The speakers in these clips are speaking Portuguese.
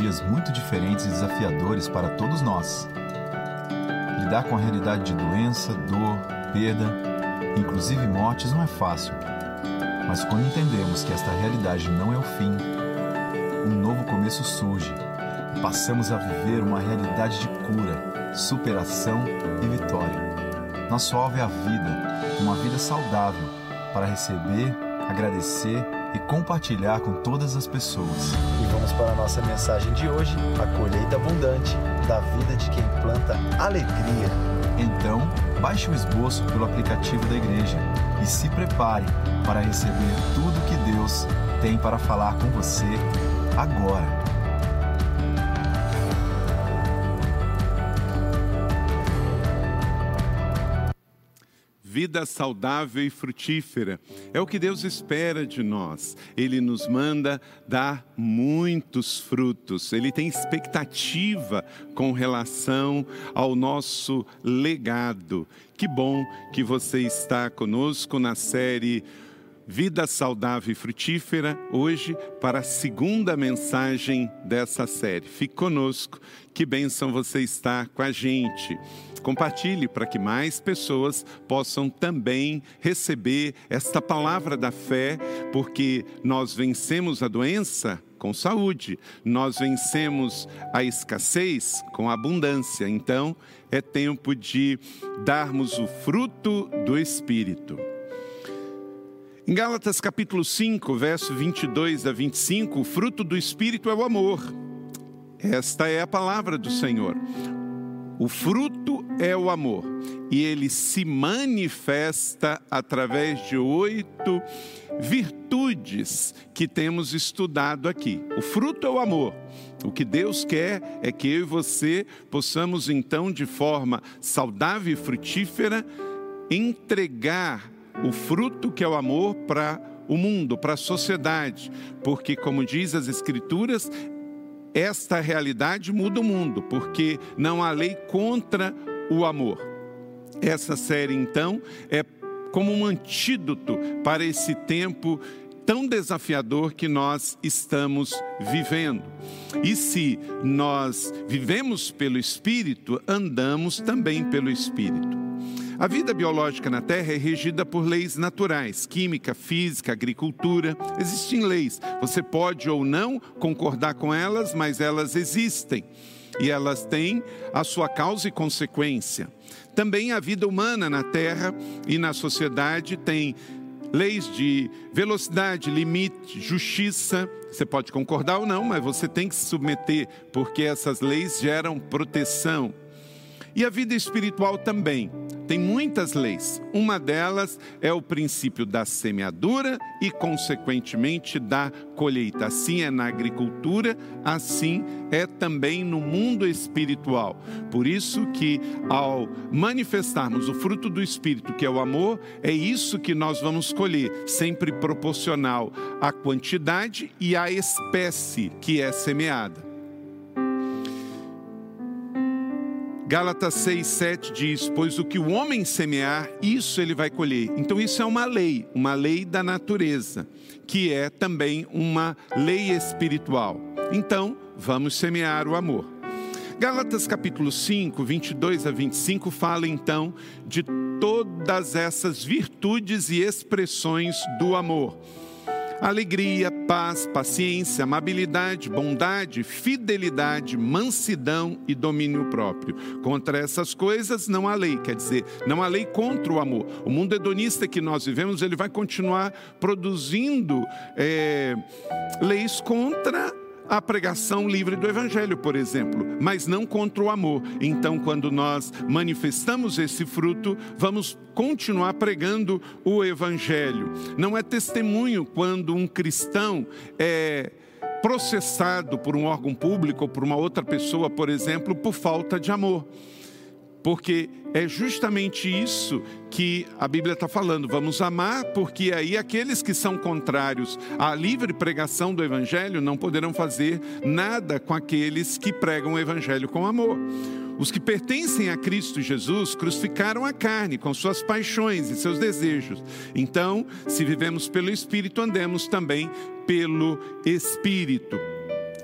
dias muito diferentes e desafiadores para todos nós. Lidar com a realidade de doença, dor, perda, inclusive mortes, não é fácil. Mas quando entendemos que esta realidade não é o fim, um novo começo surge e passamos a viver uma realidade de cura, superação e vitória. Nosso alvo é a vida, uma vida saudável, para receber, agradecer e compartilhar com todas as pessoas. E vamos para a nossa mensagem de hoje: a colheita abundante da vida de quem planta alegria. Então, baixe o esboço pelo aplicativo da igreja e se prepare para receber tudo que Deus tem para falar com você agora. Vida saudável e frutífera. É o que Deus espera de nós. Ele nos manda dar muitos frutos. Ele tem expectativa com relação ao nosso legado. Que bom que você está conosco na série Vida Saudável e Frutífera, hoje para a segunda mensagem dessa série. Fique conosco, que bênção você estar com a gente. Compartilhe para que mais pessoas possam também receber esta palavra da fé, porque nós vencemos a doença com saúde, nós vencemos a escassez com abundância. Então, é tempo de darmos o fruto do Espírito. Em Gálatas capítulo 5, verso 22 a 25, o fruto do Espírito é o amor. Esta é a palavra do Senhor. O fruto é o amor e ele se manifesta através de oito virtudes que temos estudado aqui. O fruto é o amor. O que Deus quer é que eu e você possamos, então, de forma saudável e frutífera, entregar o fruto que é o amor para o mundo, para a sociedade, porque, como diz as Escrituras, esta realidade muda o mundo, porque não há lei contra o amor. Essa série, então, é como um antídoto para esse tempo tão desafiador que nós estamos vivendo. E se nós vivemos pelo Espírito, andamos também pelo Espírito. A vida biológica na Terra é regida por leis naturais, química, física, agricultura. Existem leis. Você pode ou não concordar com elas, mas elas existem. E elas têm a sua causa e consequência. Também a vida humana na Terra e na sociedade tem leis de velocidade, limite, justiça. Você pode concordar ou não, mas você tem que se submeter, porque essas leis geram proteção. E a vida espiritual também tem muitas leis. Uma delas é o princípio da semeadura e, consequentemente, da colheita. Assim é na agricultura, assim é também no mundo espiritual. Por isso que ao manifestarmos o fruto do espírito, que é o amor, é isso que nós vamos colher, sempre proporcional à quantidade e à espécie que é semeada. Gálatas 6, 7 diz: Pois o que o homem semear, isso ele vai colher. Então, isso é uma lei, uma lei da natureza, que é também uma lei espiritual. Então, vamos semear o amor. Gálatas capítulo 5, 22 a 25 fala então de todas essas virtudes e expressões do amor alegria, paz, paciência, amabilidade, bondade, fidelidade, mansidão e domínio próprio. Contra essas coisas não há lei, quer dizer, não há lei contra o amor. O mundo hedonista que nós vivemos, ele vai continuar produzindo é, leis contra a pregação livre do Evangelho, por exemplo, mas não contra o amor. Então, quando nós manifestamos esse fruto, vamos continuar pregando o Evangelho. Não é testemunho quando um cristão é processado por um órgão público ou por uma outra pessoa, por exemplo, por falta de amor porque é justamente isso que a Bíblia está falando. Vamos amar, porque aí aqueles que são contrários à livre pregação do Evangelho não poderão fazer nada com aqueles que pregam o Evangelho com amor. Os que pertencem a Cristo Jesus crucificaram a carne com suas paixões e seus desejos. Então, se vivemos pelo Espírito, andemos também pelo Espírito.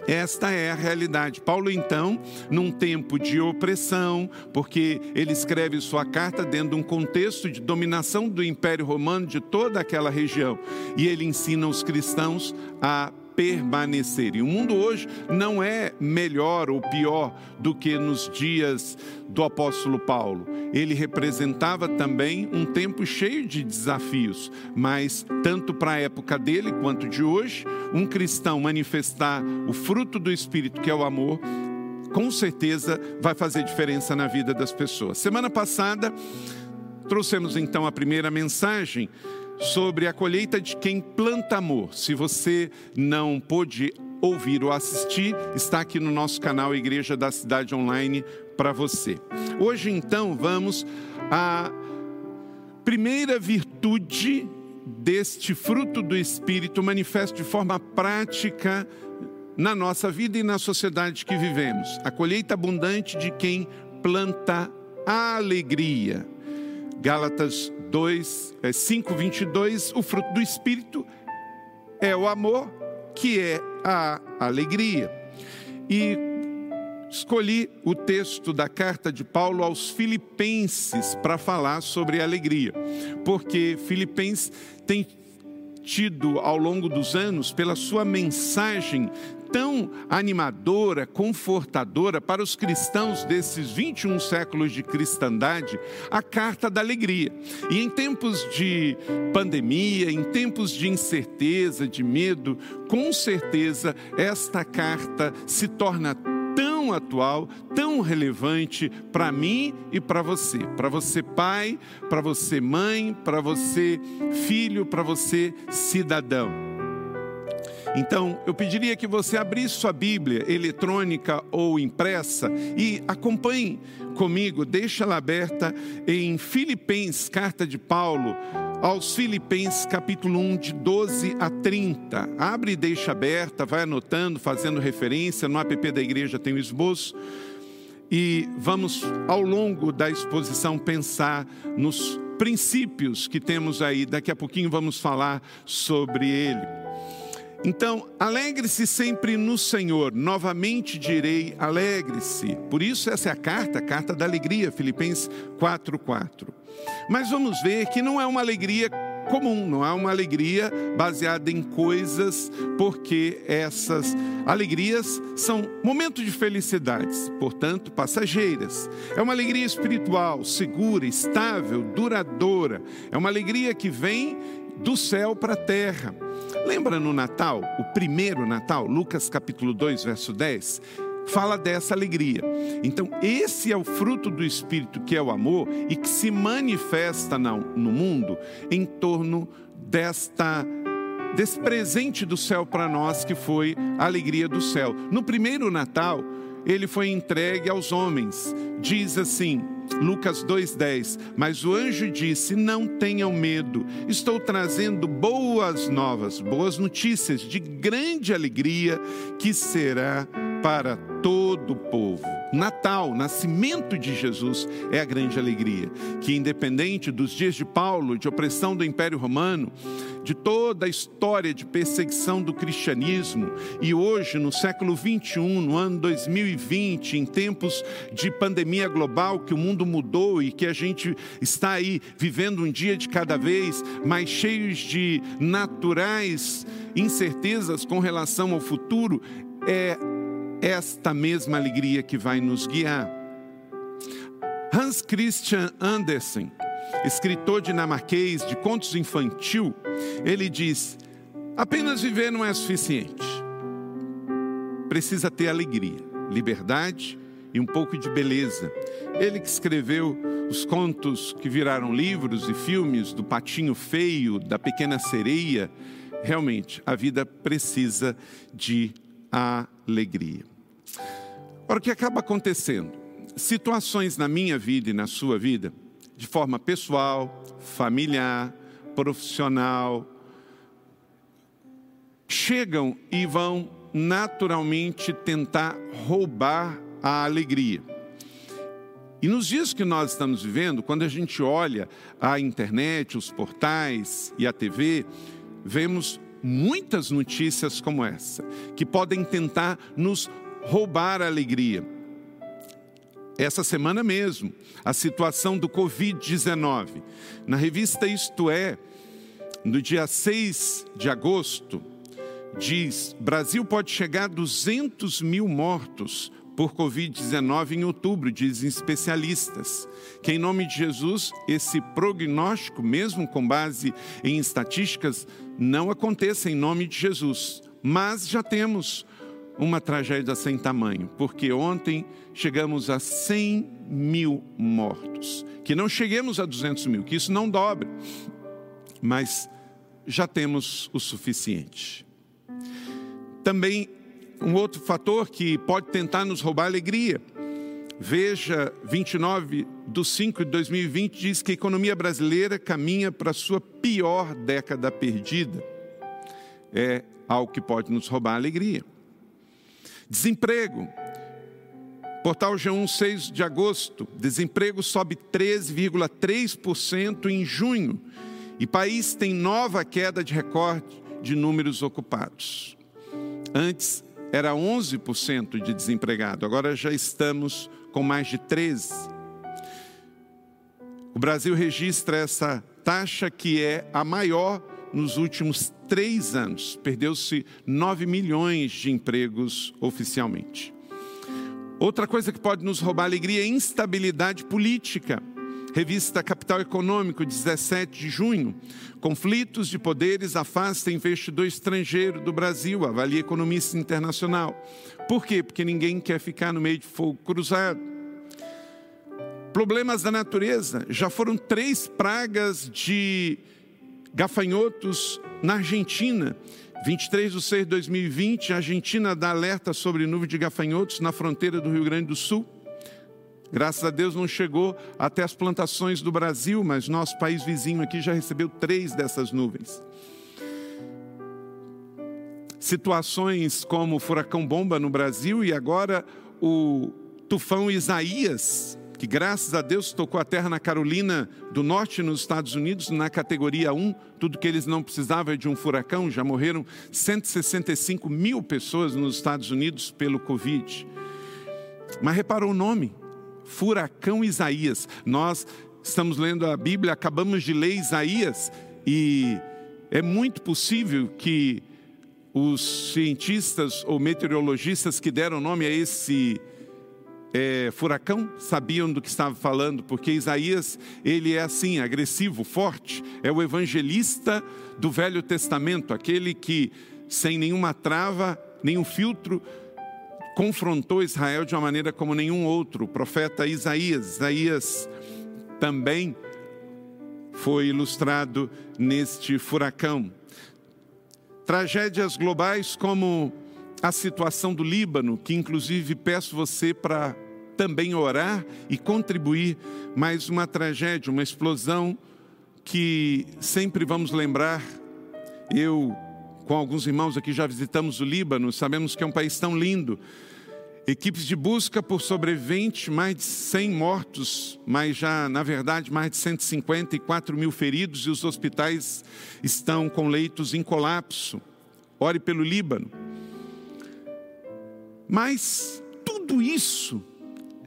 Esta é a realidade. Paulo, então, num tempo de opressão, porque ele escreve sua carta dentro de um contexto de dominação do Império Romano de toda aquela região, e ele ensina os cristãos a permanecer. E o mundo hoje não é melhor ou pior do que nos dias do apóstolo Paulo. Ele representava também um tempo cheio de desafios, mas tanto para a época dele quanto de hoje, um cristão manifestar o fruto do espírito, que é o amor, com certeza vai fazer diferença na vida das pessoas. Semana passada trouxemos então a primeira mensagem sobre a colheita de quem planta amor. Se você não pôde ouvir ou assistir, está aqui no nosso canal Igreja da Cidade Online para você. Hoje, então, vamos à primeira virtude deste fruto do Espírito manifesto de forma prática na nossa vida e na sociedade que vivemos. A colheita abundante de quem planta alegria. Gálatas 2, 5, 22, o fruto do Espírito é o amor, que é a alegria. E escolhi o texto da carta de Paulo aos Filipenses para falar sobre alegria, porque Filipenses tem tido ao longo dos anos, pela sua mensagem tão animadora, confortadora para os cristãos desses 21 séculos de cristandade, a carta da alegria. E em tempos de pandemia, em tempos de incerteza, de medo, com certeza esta carta se torna tão atual, tão relevante para mim e para você. Para você, pai, para você, mãe, para você, filho, para você, cidadão. Então, eu pediria que você abrisse sua Bíblia, eletrônica ou impressa, e acompanhe comigo, deixa ela aberta em Filipenses, carta de Paulo aos Filipenses, capítulo 1, de 12 a 30. Abre e deixa aberta, vai anotando, fazendo referência, no app da igreja tem o esboço. E vamos, ao longo da exposição, pensar nos princípios que temos aí. Daqui a pouquinho vamos falar sobre ele. Então, alegre-se sempre no Senhor. Novamente direi, alegre-se. Por isso essa é a carta, a carta da alegria, Filipenses 4:4. Mas vamos ver que não é uma alegria comum, não é uma alegria baseada em coisas, porque essas alegrias são momentos de felicidades, portanto, passageiras. É uma alegria espiritual, segura, estável, duradoura. É uma alegria que vem do céu para a terra. Lembra no Natal, o primeiro Natal, Lucas capítulo 2, verso 10? Fala dessa alegria. Então, esse é o fruto do Espírito, que é o amor, e que se manifesta no mundo em torno desta desse presente do céu para nós, que foi a alegria do céu. No primeiro Natal, ele foi entregue aos homens. Diz assim, Lucas 2:10. Mas o anjo disse: Não tenham medo, estou trazendo boas novas, boas notícias de grande alegria que será para todo o povo. Natal, nascimento de Jesus, é a grande alegria. Que, independente dos dias de Paulo, de opressão do Império Romano, de toda a história de perseguição do cristianismo, e hoje, no século 21, no ano 2020, em tempos de pandemia global, que o mundo mudou e que a gente está aí vivendo um dia de cada vez, mais cheios de naturais incertezas com relação ao futuro, é esta mesma alegria que vai nos guiar. Hans Christian Andersen, escritor dinamarquês de contos infantil, ele diz: apenas viver não é suficiente. Precisa ter alegria, liberdade e um pouco de beleza. Ele que escreveu os contos que viraram livros e filmes do Patinho Feio, da Pequena Sereia, realmente a vida precisa de alegria. Ora, o que acaba acontecendo? Situações na minha vida e na sua vida, de forma pessoal, familiar, profissional, chegam e vão naturalmente tentar roubar a alegria. E nos dias que nós estamos vivendo, quando a gente olha a internet, os portais e a TV, vemos muitas notícias como essa, que podem tentar nos roubar a alegria. Essa semana mesmo, a situação do Covid-19. Na revista Isto É, no dia 6 de agosto, diz: Brasil pode chegar a 200 mil mortos por Covid-19 em outubro, dizem especialistas. Que em nome de Jesus, esse prognóstico, mesmo com base em estatísticas, não aconteça em nome de Jesus. Mas já temos uma tragédia sem tamanho, porque ontem chegamos a 100 mil mortos. Que não cheguemos a 200 mil, que isso não dobre, mas já temos o suficiente. Também um outro fator que pode tentar nos roubar alegria. Veja, 29 de 5 de 2020 diz que a economia brasileira caminha para a sua pior década perdida. É algo que pode nos roubar a alegria. Desemprego. Portal G1, 6 de agosto. Desemprego sobe 13,3% em junho. E país tem nova queda de recorde de números ocupados. Antes era 11% de desempregado, agora já estamos com mais de 13%. O Brasil registra essa taxa que é a maior nos últimos três anos. Perdeu-se 9 milhões de empregos oficialmente. Outra coisa que pode nos roubar alegria é instabilidade política. Revista Capital Econômico, 17 de junho. Conflitos de poderes afastam investidor estrangeiro do Brasil, avalia economista internacional. Por quê? Porque ninguém quer ficar no meio de fogo cruzado. Problemas da natureza. Já foram três pragas de gafanhotos na Argentina. 23 de 6 de 2020, a Argentina dá alerta sobre nuvem de gafanhotos na fronteira do Rio Grande do Sul. Graças a Deus não chegou até as plantações do Brasil, mas nosso país vizinho aqui já recebeu três dessas nuvens. Situações como o furacão bomba no Brasil e agora o tufão Isaías, que graças a Deus tocou a terra na Carolina do Norte, nos Estados Unidos, na categoria 1, tudo que eles não precisavam é de um furacão, já morreram 165 mil pessoas nos Estados Unidos pelo Covid. Mas reparou o nome, furacão Isaías. Nós estamos lendo a Bíblia, acabamos de ler Isaías e é muito possível que os cientistas ou meteorologistas que deram nome a esse é, furacão sabiam do que estava falando, porque Isaías ele é assim, agressivo, forte, é o evangelista do Velho Testamento, aquele que sem nenhuma trava, nenhum filtro, confrontou Israel de uma maneira como nenhum outro. O profeta Isaías, Isaías também foi ilustrado neste furacão. Tragédias globais como a situação do Líbano, que inclusive peço você para também orar e contribuir, mais uma tragédia, uma explosão que sempre vamos lembrar. Eu com alguns irmãos aqui já visitamos o Líbano, sabemos que é um país tão lindo. Equipes de busca por sobrevivente, mais de 100 mortos, mas já, na verdade, mais de 154 mil feridos e os hospitais estão com leitos em colapso. Ore pelo Líbano. Mas tudo isso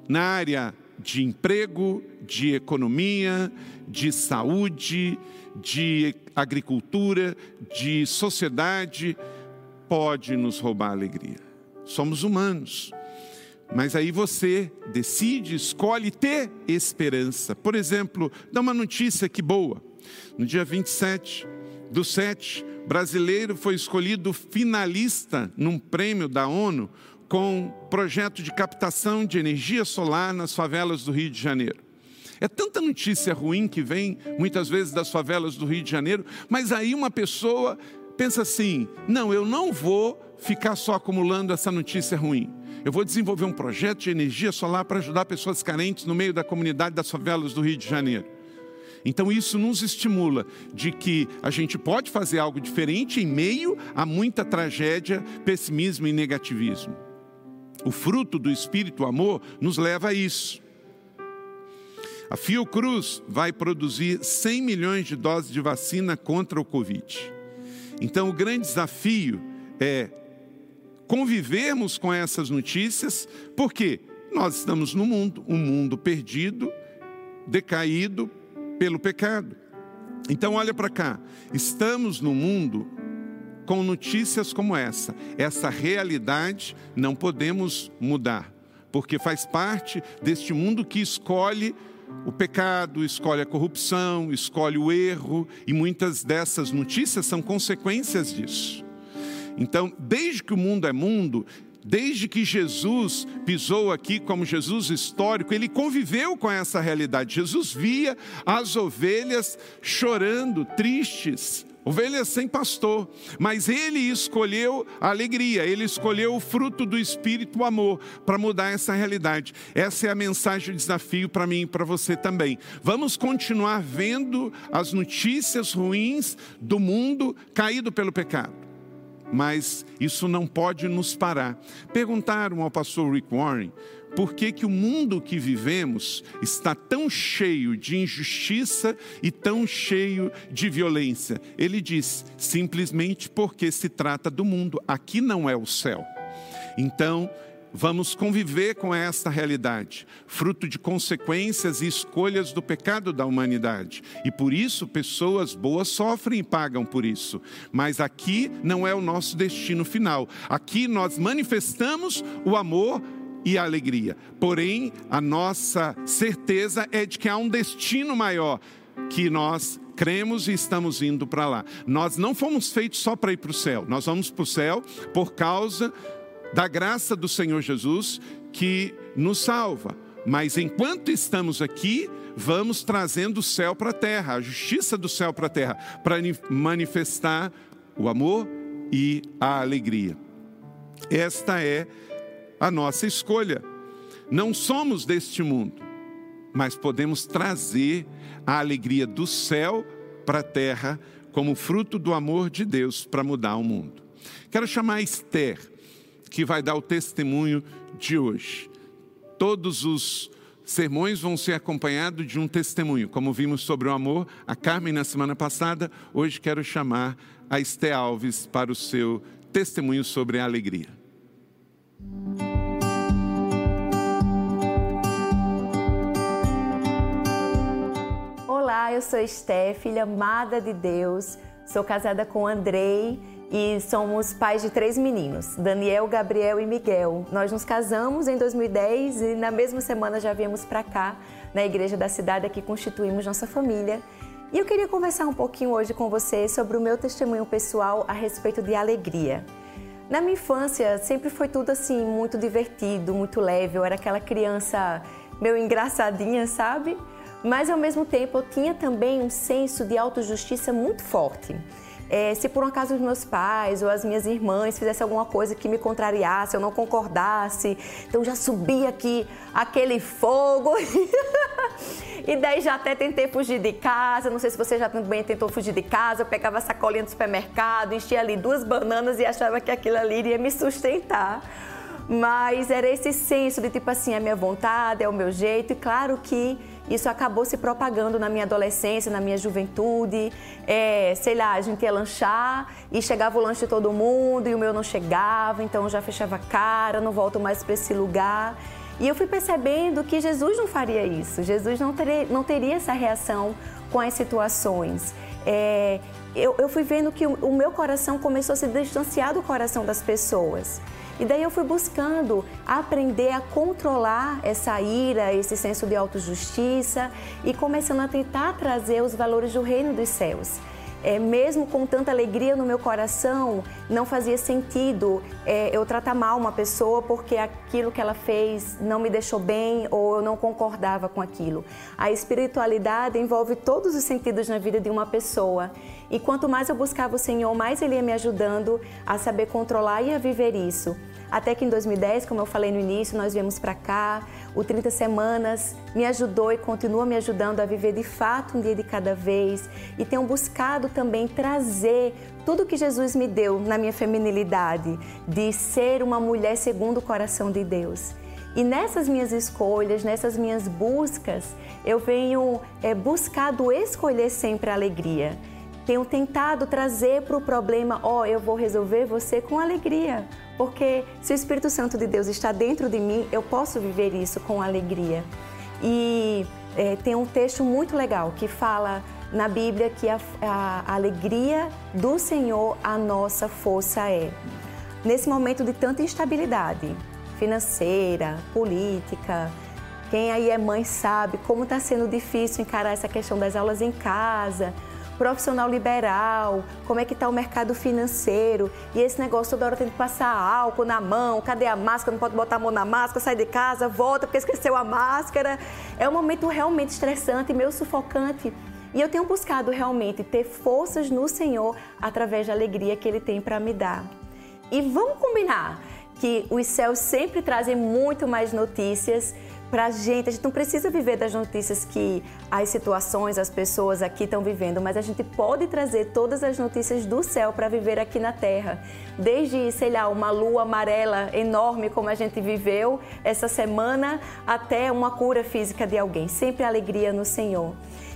na área de emprego, de economia, de saúde, de agricultura, de sociedade, pode nos roubar a alegria. Somos humanos. Mas aí você decide, escolhe ter esperança. Por exemplo, dá uma notícia que boa. No dia 27 do 7, brasileiro foi escolhido finalista num prêmio da ONU com projeto de captação de energia solar nas favelas do Rio de Janeiro. É tanta notícia ruim que vem muitas vezes das favelas do Rio de Janeiro, mas aí uma pessoa pensa assim: não, eu não vou ficar só acumulando essa notícia ruim. Eu vou desenvolver um projeto de energia solar para ajudar pessoas carentes no meio da comunidade das favelas do Rio de Janeiro. Então isso nos estimula de que a gente pode fazer algo diferente em meio a muita tragédia, pessimismo e negativismo. O fruto do Espírito Amor nos leva a isso. A Fiocruz vai produzir 100 milhões de doses de vacina contra o Covid. Então, o grande desafio é convivermos com essas notícias, porque nós estamos no mundo, um mundo perdido, decaído pelo pecado. Então, olha para cá, estamos no mundo com notícias como essa. Essa realidade não podemos mudar, porque faz parte deste mundo que escolhe o pecado, escolhe a corrupção, escolhe o erro, e muitas dessas notícias são consequências disso. Então, desde que o mundo é mundo, desde que Jesus pisou aqui como Jesus histórico, ele conviveu com essa realidade. Jesus via as ovelhas chorando, tristes, ovelhas sem pastor, mas ele escolheu a alegria, ele escolheu o fruto do Espírito, o amor, para mudar essa realidade. Essa é a mensagem, o desafio para mim e para você também. Vamos continuar vendo as notícias ruins do mundo caído pelo pecado mas isso não pode nos parar. Perguntaram ao pastor Rick Warren por que, que o mundo que vivemos está tão cheio de injustiça e tão cheio de violência. Ele diz: simplesmente porque se trata do mundo, aqui não é o céu. Então, vamos conviver com esta realidade, fruto de consequências e escolhas do pecado da humanidade. E por isso pessoas boas sofrem e pagam por isso. Mas aqui não é o nosso destino final. Aqui nós manifestamos o amor e a alegria. Porém, a nossa certeza é de que há um destino maior que nós cremos e estamos indo para lá. Nós não fomos feitos só para ir para o céu. Nós vamos para o céu por causa da graça do Senhor Jesus que nos salva. Mas enquanto estamos aqui, vamos trazendo o céu para a terra, a justiça do céu para a terra, para manifestar o amor e a alegria. Esta é a nossa escolha. Não somos deste mundo, mas podemos trazer a alegria do céu para a terra como fruto do amor de Deus para mudar o mundo. Quero chamar Esther que vai dar o testemunho de hoje. Todos os sermões vão ser acompanhados de um testemunho. Como vimos sobre o amor, a Carmen na semana passada, hoje quero chamar a Esté Alves para o seu testemunho sobre a alegria. Olá, eu sou Esté, filha amada de Deus. Sou casada com Andrei e somos pais de três meninos, Daniel, Gabriel e Miguel. Nós nos casamos em 2010 e na mesma semana já viemos para cá, na igreja da cidade, aqui constituímos nossa família. E eu queria conversar um pouquinho hoje com você sobre o meu testemunho pessoal a respeito de alegria. Na minha infância sempre foi tudo assim muito divertido, muito leve. Eu era aquela criança meio engraçadinha, sabe? Mas ao mesmo tempo eu tinha também um senso de autojustiça muito forte. É, se por um acaso os meus pais ou as minhas irmãs fizessem alguma coisa que me contrariasse, eu não concordasse, então já subia aqui aquele fogo. e daí já até tentei fugir de casa. Não sei se você já também tentou fugir de casa. Eu pegava a sacolinha do supermercado, enchia ali duas bananas e achava que aquilo ali iria me sustentar. Mas era esse senso de tipo assim, a minha vontade, é o meu jeito. E claro que isso acabou se propagando na minha adolescência, na minha juventude. É, sei lá, a gente ia lanchar e chegava o lanche de todo mundo e o meu não chegava, então eu já fechava a cara, não volto mais para esse lugar. E eu fui percebendo que Jesus não faria isso, Jesus não teria, não teria essa reação com as situações. É, eu, eu, fui vendo que o, o meu coração começou a se distanciar do coração das pessoas. E daí eu fui buscando aprender a controlar essa ira, esse senso de autojustiça e começando a tentar trazer os valores do reino dos céus. É, mesmo com tanta alegria no meu coração, não fazia sentido é, eu tratar mal uma pessoa porque aquilo que ela fez não me deixou bem ou eu não concordava com aquilo. A espiritualidade envolve todos os sentidos na vida de uma pessoa. E quanto mais eu buscava o Senhor, mais Ele ia me ajudando a saber controlar e a viver isso. Até que em 2010, como eu falei no início, nós viemos para cá. O 30 Semanas me ajudou e continua me ajudando a viver de fato um dia de cada vez. E tenho buscado também trazer tudo que Jesus me deu na minha feminilidade, de ser uma mulher segundo o coração de Deus. E nessas minhas escolhas, nessas minhas buscas, eu venho é, buscado escolher sempre a alegria tenho tentado trazer para o problema, ó, oh, eu vou resolver você com alegria. Porque se o Espírito Santo de Deus está dentro de mim, eu posso viver isso com alegria. E é, tem um texto muito legal que fala na Bíblia que a, a, alegria do Senhor a nossa força é. Nesse momento de tanta instabilidade financeira, política, quem aí é mãe sabe como está sendo difícil encarar essa questão das aulas em casa, profissional liberal, como é que está o mercado financeiro e esse negócio toda hora tem que passar álcool na mão, cadê a máscara, não pode botar a mão na máscara, sai de casa, volta porque esqueceu a máscara. É um momento realmente estressante, meio sufocante. E eu tenho buscado realmente ter forças no Senhor através da alegria que Ele tem para me dar. E vamos combinar que os céus sempre trazem muito mais notícias para a gente. A gente não precisa viver das notícias que as situações, as pessoas aqui estão vivendo, mas a gente pode trazer todas as notícias do céu para viver aqui na Terra. Desde, sei lá, uma lua amarela enorme como a gente viveu essa semana, até uma cura física de alguém. Sempre alegria no Senhor.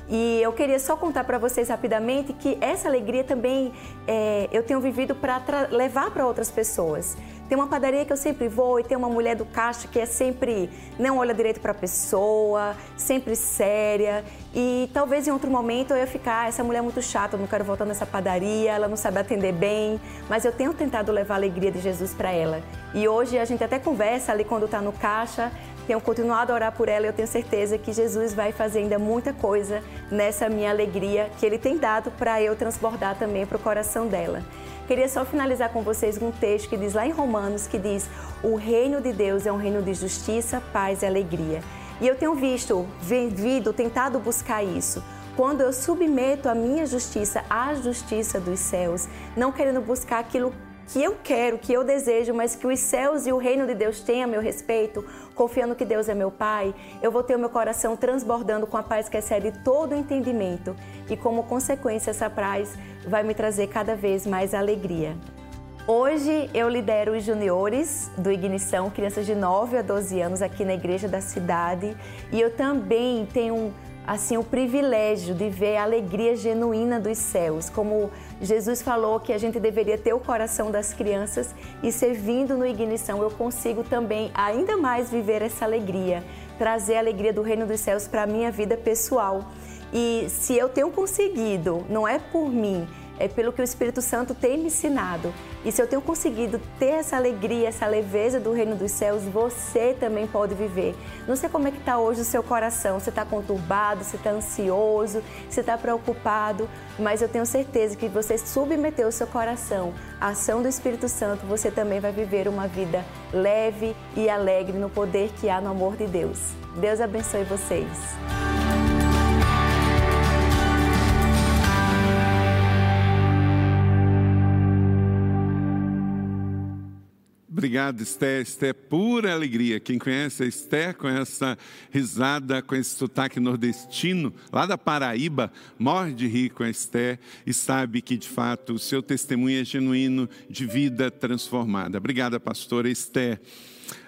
E eu queria só contar para vocês rapidamente que essa alegria também é, eu tenho vivido para levar para outras pessoas. Tem uma padaria que eu sempre vou e tem uma mulher do caixa que é sempre não olha direito para a pessoa, sempre séria. E talvez em outro momento eu ia ficar, ah, essa mulher é muito chata, eu não quero voltar nessa padaria, ela não sabe atender bem, mas eu tenho tentado levar a alegria de Jesus para ela. E hoje a gente até conversa ali quando está no caixa, tenho continuado a orar por ela e eu tenho certeza que Jesus vai fazer ainda muita coisa nessa minha alegria que Ele tem dado para eu transbordar também para o coração dela. Queria só finalizar com vocês um texto que diz lá em Romanos, que diz, o reino de Deus é um reino de justiça, paz e alegria. E eu tenho visto, vivido, tentado buscar isso. Quando eu submeto a minha justiça à justiça dos céus, não querendo buscar aquilo que eu quero, que eu desejo, mas que os céus e o reino de Deus tenham a meu respeito, confiando que Deus é meu Pai, eu vou ter o meu coração transbordando com a paz que excede todo entendimento e, como consequência, essa paz vai me trazer cada vez mais alegria. Hoje eu lidero os juniores do Ignição, crianças de 9 a 12 anos aqui na igreja da cidade, e eu também tenho assim o privilégio de ver a alegria genuína dos céus, como Jesus falou que a gente deveria ter o coração das crianças e servindo no Ignição eu consigo também ainda mais viver essa alegria, trazer a alegria do reino dos céus para a minha vida pessoal. E se eu tenho conseguido, não é por mim, é pelo que o Espírito Santo tem me ensinado. E se eu tenho conseguido ter essa alegria, essa leveza do reino dos céus, você também pode viver. Não sei como é que está hoje o seu coração, você está conturbado, você está ansioso, você está preocupado, mas eu tenho certeza que você submeter o seu coração à ação do Espírito Santo, você também vai viver uma vida leve e alegre no poder que há no amor de Deus. Deus abençoe vocês. Obrigado, Esther. Esther, é pura alegria. Quem conhece a Esther, com essa risada, com esse sotaque nordestino, lá da Paraíba, morre de rir com a Esther e sabe que, de fato, o seu testemunho é genuíno de vida transformada. Obrigada, pastora Esther.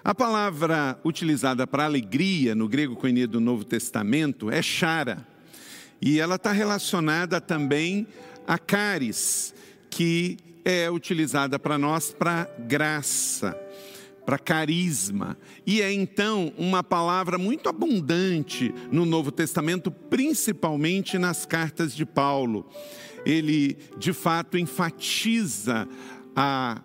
A palavra utilizada para alegria no grego koiné do Novo Testamento é chara. E ela está relacionada também a caris, que é utilizada para nós para graça, para carisma. E é então uma palavra muito abundante no Novo Testamento, principalmente nas cartas de Paulo. Ele, de fato, enfatiza a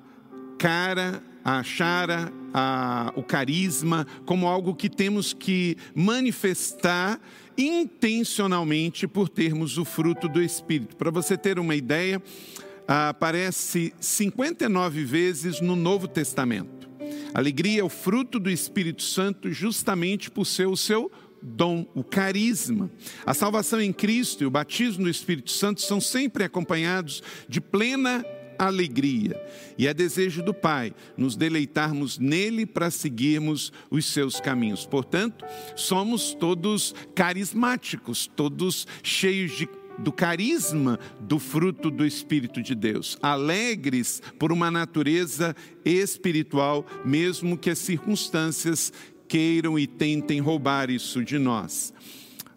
cara, a chara, a, o carisma como algo que temos que manifestar intencionalmente por termos o fruto do Espírito. Para você ter uma ideia, aparece 59 vezes no Novo Testamento. Alegria é o fruto do Espírito Santo justamente por ser o seu dom, o carisma. A salvação em Cristo e o batismo no Espírito Santo são sempre acompanhados de plena alegria. E é desejo do Pai nos deleitarmos nele para seguirmos os seus caminhos. Portanto, somos todos carismáticos, todos cheios de do carisma do fruto do Espírito de Deus, alegres por uma natureza espiritual, mesmo que as circunstâncias queiram e tentem roubar isso de nós.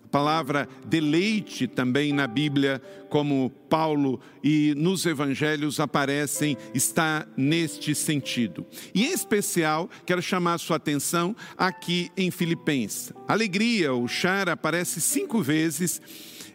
A palavra deleite também na Bíblia, como Paulo e nos evangelhos aparecem, está neste sentido. E em especial, quero chamar a sua atenção aqui em Filipenses. Alegria, o char, aparece cinco vezes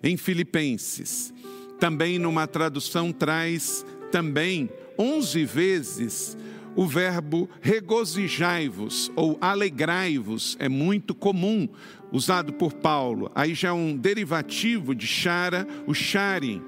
em Filipenses. Também numa tradução traz também onze vezes o verbo regozijai-vos ou alegrai-vos é muito comum usado por Paulo. Aí já é um derivativo de chara, o charem,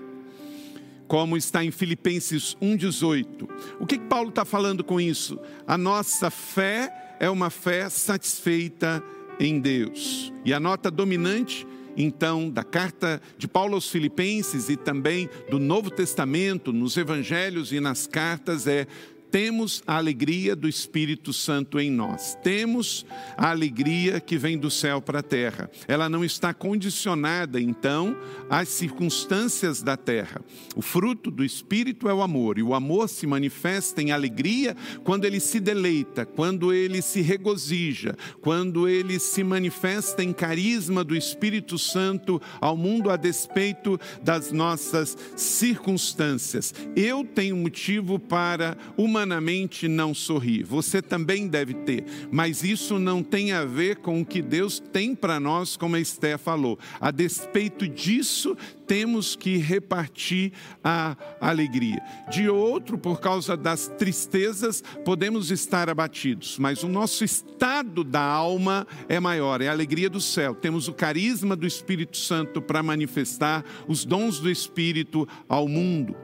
como está em Filipenses 1,18. O que, que Paulo está falando com isso? A nossa fé é uma fé satisfeita em Deus. E a nota dominante então, da carta de Paulo aos Filipenses e também do Novo Testamento, nos evangelhos e nas cartas, é temos a alegria do Espírito Santo em nós. Temos a alegria que vem do céu para a terra. Ela não está condicionada, então, às circunstâncias da terra. O fruto do Espírito é o amor, e o amor se manifesta em alegria quando ele se deleita, quando ele se regozija, quando ele se manifesta em carisma do Espírito Santo ao mundo a despeito das nossas circunstâncias. Eu tenho motivo para uma humanamente não sorri. Você também deve ter, mas isso não tem a ver com o que Deus tem para nós, como a Esté falou. A despeito disso, temos que repartir a alegria. De outro, por causa das tristezas, podemos estar abatidos, mas o nosso estado da alma é maior, é a alegria do céu. Temos o carisma do Espírito Santo para manifestar os dons do Espírito ao mundo.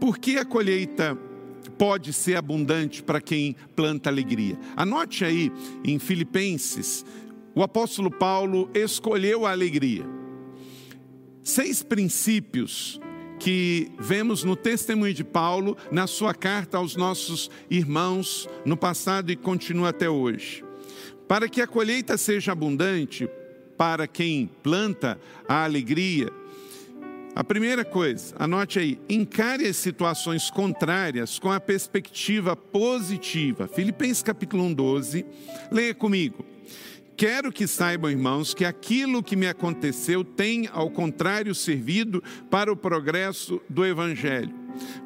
Por que a colheita pode ser abundante para quem planta alegria. Anote aí em Filipenses, o apóstolo Paulo escolheu a alegria. Seis princípios que vemos no testemunho de Paulo na sua carta aos nossos irmãos no passado e continua até hoje. Para que a colheita seja abundante, para quem planta a alegria, a primeira coisa, anote aí, encare as situações contrárias com a perspectiva positiva. Filipenses capítulo 1, 12. Leia comigo. Quero que saibam, irmãos, que aquilo que me aconteceu tem, ao contrário, servido para o progresso do Evangelho.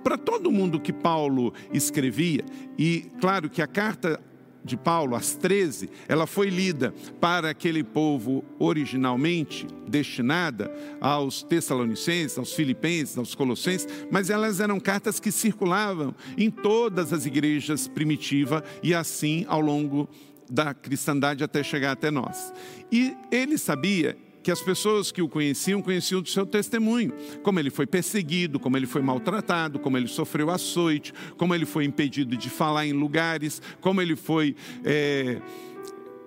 Para todo mundo que Paulo escrevia, e claro que a carta de Paulo, as 13, ela foi lida para aquele povo originalmente destinada aos Tessalonicenses, aos Filipenses, aos Colossenses, mas elas eram cartas que circulavam em todas as igrejas primitivas e assim ao longo da cristandade até chegar até nós. E ele sabia que as pessoas que o conheciam conheciam do seu testemunho, como ele foi perseguido, como ele foi maltratado, como ele sofreu açoite, como ele foi impedido de falar em lugares, como ele foi é,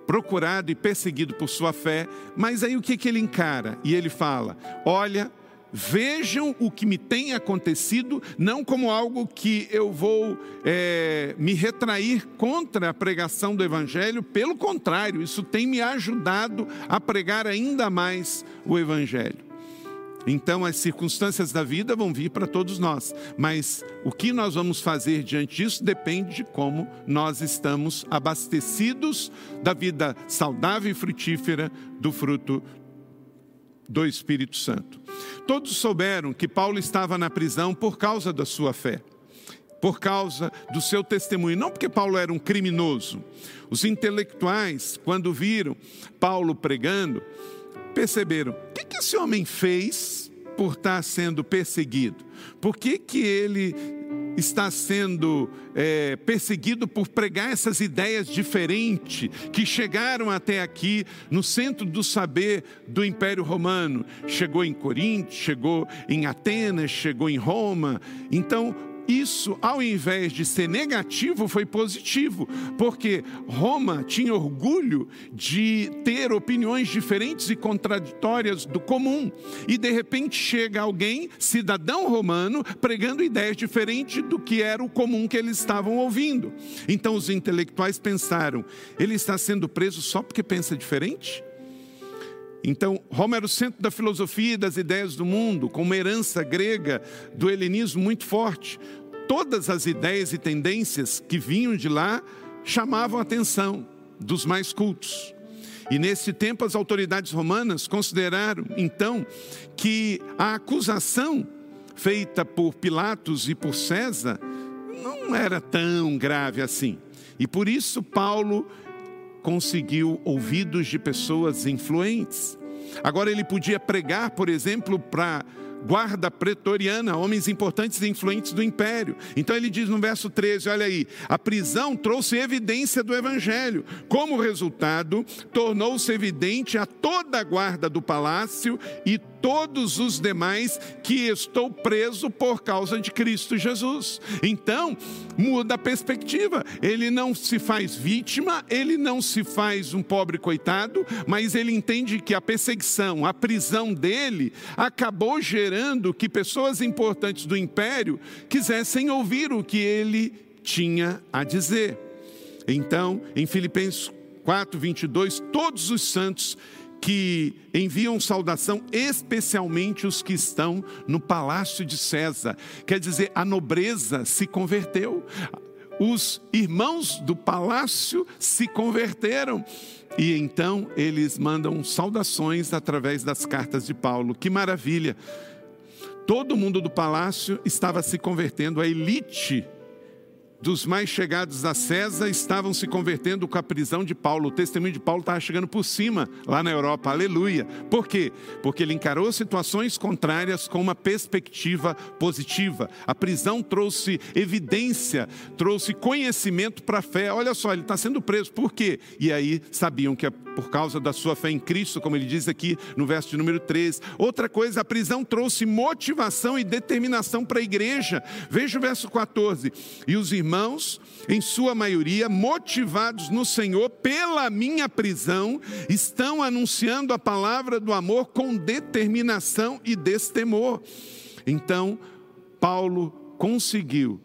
procurado e perseguido por sua fé. Mas aí o que, que ele encara? E ele fala: Olha, vejam o que me tem acontecido, não como algo que eu vou é, me retrair contra a pregação do Evangelho, pelo contrário, isso tem me ajudado a pregar ainda mais o Evangelho. Então, as circunstâncias da vida vão vir para todos nós, mas o que nós vamos fazer diante disso depende de como nós estamos abastecidos da vida saudável e frutífera do fruto do Espírito Santo. Todos souberam que Paulo estava na prisão por causa da sua fé, por causa do seu testemunho, não porque Paulo era um criminoso. Os intelectuais, quando viram Paulo pregando, perceberam: o que, esse homem fez por estar sendo perseguido? Por que, que ele está sendo é, perseguido por pregar essas ideias diferentes que chegaram até aqui no centro do saber do Império Romano. Chegou em Corinto, chegou em Atenas, chegou em Roma. Então, isso, ao invés de ser negativo, foi positivo, porque Roma tinha orgulho de ter opiniões diferentes e contraditórias do comum. E de repente chega alguém, cidadão romano, pregando ideias diferentes do que era o comum que eles estavam ouvindo. Então os intelectuais pensaram: ele está sendo preso só porque pensa diferente? Então, Roma era o centro da filosofia e das ideias do mundo, com uma herança grega do helenismo muito forte. Todas as ideias e tendências que vinham de lá chamavam a atenção dos mais cultos. E nesse tempo, as autoridades romanas consideraram, então, que a acusação feita por Pilatos e por César não era tão grave assim. E por isso, Paulo conseguiu ouvidos de pessoas influentes. Agora, ele podia pregar, por exemplo, para guarda pretoriana, homens importantes e influentes do império. Então ele diz no verso 13: olha aí, a prisão trouxe evidência do evangelho. Como resultado, tornou-se evidente a toda a guarda do palácio e todos os demais que estou preso por causa de Cristo Jesus. Então, muda a perspectiva. Ele não se faz vítima, ele não se faz um pobre coitado, mas ele entende que a perseguição, a prisão dele acabou gerando que pessoas importantes do império quisessem ouvir o que ele tinha a dizer. Então, em Filipenses 4, 22, todos os santos que enviam saudação, especialmente os que estão no palácio de César. Quer dizer, a nobreza se converteu, os irmãos do palácio se converteram. E então eles mandam saudações através das cartas de Paulo. Que maravilha! Todo mundo do palácio estava se convertendo, a elite dos mais chegados a César estavam se convertendo com a prisão de Paulo. O testemunho de Paulo estava chegando por cima lá na Europa. Aleluia. Por quê? Porque ele encarou situações contrárias com uma perspectiva positiva. A prisão trouxe evidência, trouxe conhecimento para a fé. Olha só, ele está sendo preso. Por quê? E aí sabiam que é por causa da sua fé em Cristo, como ele diz aqui no verso de número 13. Outra coisa, a prisão trouxe motivação e determinação para a igreja. Veja o verso 14. E os irmãos, em sua maioria, motivados no Senhor pela minha prisão, estão anunciando a palavra do amor com determinação e destemor. Então, Paulo conseguiu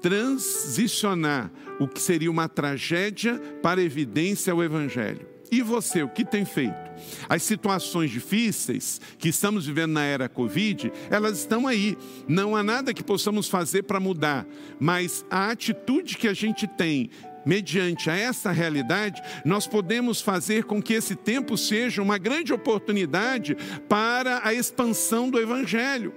transicionar o que seria uma tragédia para evidência ao Evangelho. E você, o que tem feito? As situações difíceis que estamos vivendo na era Covid, elas estão aí. Não há nada que possamos fazer para mudar, mas a atitude que a gente tem mediante a essa realidade, nós podemos fazer com que esse tempo seja uma grande oportunidade para a expansão do Evangelho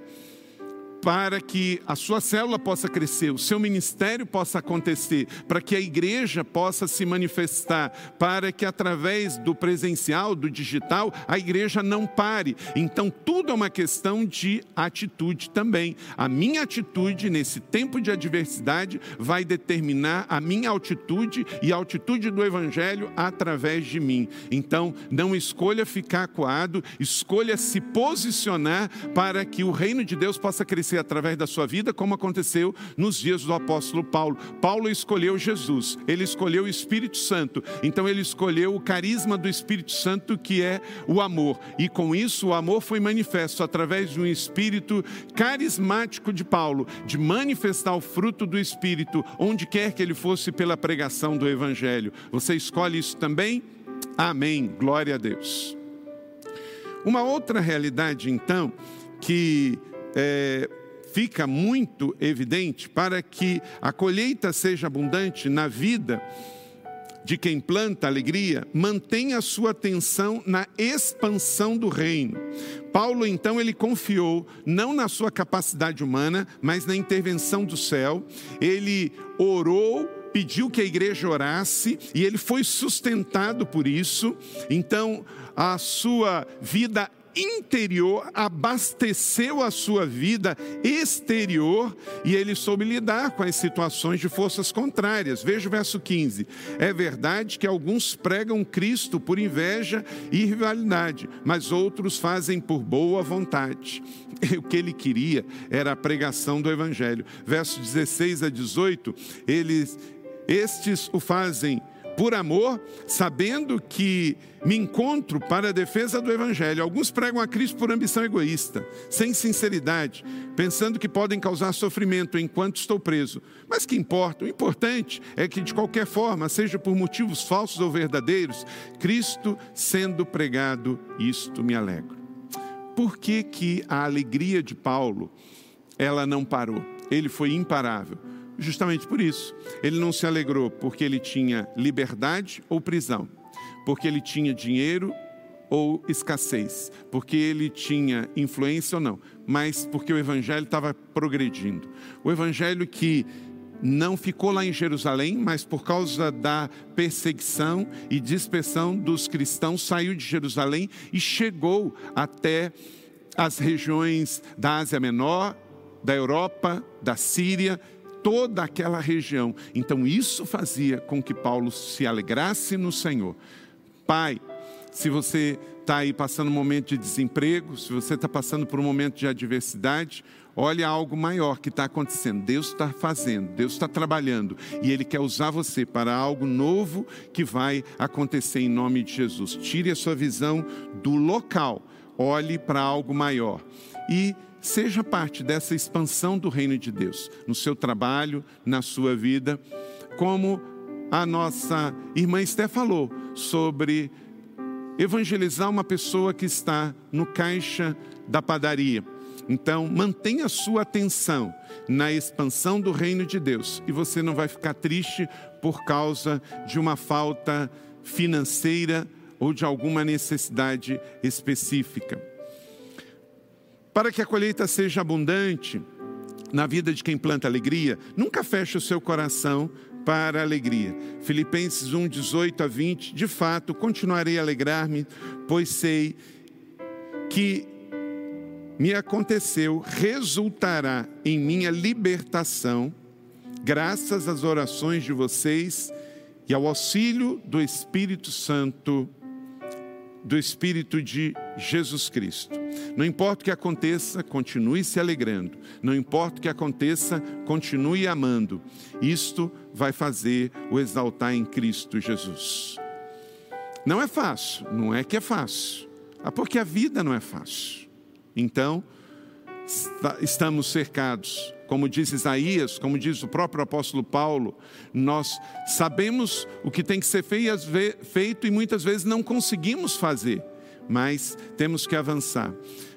para que a sua célula possa crescer, o seu ministério possa acontecer, para que a igreja possa se manifestar, para que através do presencial, do digital, a igreja não pare. Então, tudo é uma questão de atitude também. A minha atitude nesse tempo de adversidade vai determinar a minha altitude e a altitude do evangelho através de mim. Então, não escolha ficar coado, escolha se posicionar para que o reino de Deus possa crescer acontecer através da sua vida, como aconteceu nos dias do apóstolo Paulo. Paulo escolheu Jesus, ele escolheu o Espírito Santo, então ele escolheu o carisma do Espírito Santo, que é o amor, e com isso o amor foi manifesto através de um espírito carismático de Paulo, de manifestar o fruto do Espírito, onde quer que ele fosse pela pregação do Evangelho. Você escolhe isso também? Amém. Glória a Deus. Uma outra realidade, então, que é, fica muito evidente para que a colheita seja abundante na vida de quem planta alegria, mantenha sua atenção na expansão do reino. Paulo então ele confiou não na sua capacidade humana, mas na intervenção do céu. Ele orou pediu que a igreja orasse e ele foi sustentado por isso. Então, a sua vida interior abasteceu a sua vida exterior e ele soube lidar com as situações de forças contrárias. Veja o verso 15. É verdade que alguns pregam Cristo por inveja e rivalidade, mas outros fazem por boa vontade. O que ele queria era a pregação do evangelho. Versos 16 a 18, eles estes o fazem por amor, sabendo que me encontro para a defesa do Evangelho. Alguns pregam a Cristo por ambição egoísta, sem sinceridade, pensando que podem causar sofrimento enquanto estou preso. Mas que importa? O importante é que, de qualquer forma, seja por motivos falsos ou verdadeiros, Cristo sendo pregado, isto me alegro. Por que, que a alegria de Paulo ela não parou? Ele foi imparável justamente por isso. Ele não se alegrou porque ele tinha liberdade ou prisão, porque ele tinha dinheiro ou escassez, porque ele tinha influência ou não, mas porque o evangelho estava progredindo. O evangelho que não ficou lá em Jerusalém, mas por causa da perseguição e dispersão dos cristãos, saiu de Jerusalém e chegou até as regiões da Ásia Menor, da Europa, da Síria, toda aquela região. Então isso fazia com que Paulo se alegrasse no Senhor. Pai, se você está aí passando um momento de desemprego, se você está passando por um momento de adversidade, olha algo maior que está acontecendo. Deus está fazendo, Deus está trabalhando e Ele quer usar você para algo novo que vai acontecer em nome de Jesus. Tire a sua visão do local, olhe para algo maior e seja parte dessa expansão do reino de Deus no seu trabalho, na sua vida, como a nossa irmã Esté falou sobre evangelizar uma pessoa que está no caixa da padaria. Então, mantenha a sua atenção na expansão do reino de Deus e você não vai ficar triste por causa de uma falta financeira ou de alguma necessidade específica. Para que a colheita seja abundante na vida de quem planta alegria, nunca feche o seu coração para a alegria. Filipenses 1, 18 a 20. De fato, continuarei a alegrar-me, pois sei que me aconteceu resultará em minha libertação, graças às orações de vocês e ao auxílio do Espírito Santo, do Espírito de Jesus Cristo. Não importa o que aconteça, continue se alegrando. Não importa o que aconteça, continue amando. Isto vai fazer o exaltar em Cristo Jesus. Não é fácil, não é que é fácil. É porque a vida não é fácil. Então, estamos cercados, como diz Isaías, como diz o próprio apóstolo Paulo, nós sabemos o que tem que ser feito e muitas vezes não conseguimos fazer mas temos que avançar.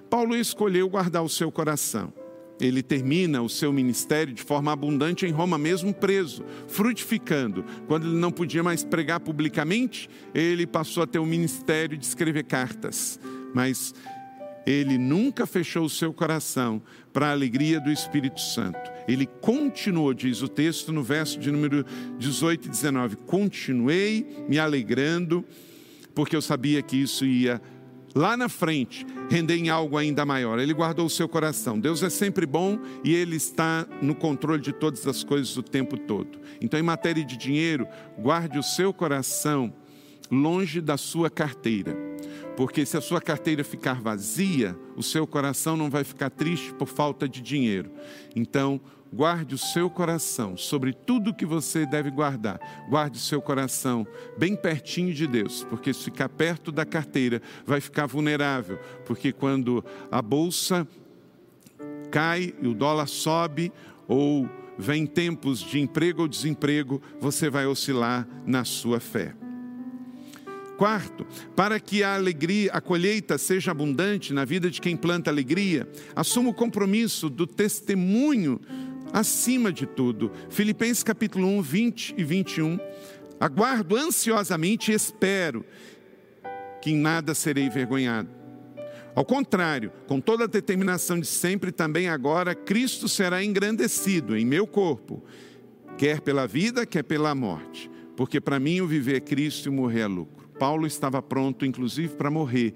Paulo escolheu guardar o seu coração. Ele termina o seu ministério de forma abundante em Roma, mesmo preso, frutificando. Quando ele não podia mais pregar publicamente, ele passou a ter o ministério de escrever cartas. Mas ele nunca fechou o seu coração para a alegria do Espírito Santo. Ele continuou, diz o texto no verso de número 18 e 19: Continuei me alegrando, porque eu sabia que isso ia lá na frente render em algo ainda maior. Ele guardou o seu coração. Deus é sempre bom e Ele está no controle de todas as coisas o tempo todo. Então, em matéria de dinheiro, guarde o seu coração longe da sua carteira. Porque se a sua carteira ficar vazia, o seu coração não vai ficar triste por falta de dinheiro. Então, guarde o seu coração sobre tudo que você deve guardar. Guarde o seu coração bem pertinho de Deus, porque se ficar perto da carteira, vai ficar vulnerável, porque quando a bolsa cai e o dólar sobe ou vem tempos de emprego ou desemprego, você vai oscilar na sua fé. Quarto, para que a alegria, a colheita seja abundante na vida de quem planta alegria, assuma o compromisso do testemunho acima de tudo. Filipenses capítulo 1, 20 e 21. Aguardo ansiosamente e espero que em nada serei envergonhado. Ao contrário, com toda a determinação de sempre, também agora, Cristo será engrandecido em meu corpo, quer pela vida, quer pela morte. Porque para mim o viver é Cristo e morrer é lucro. Paulo estava pronto, inclusive, para morrer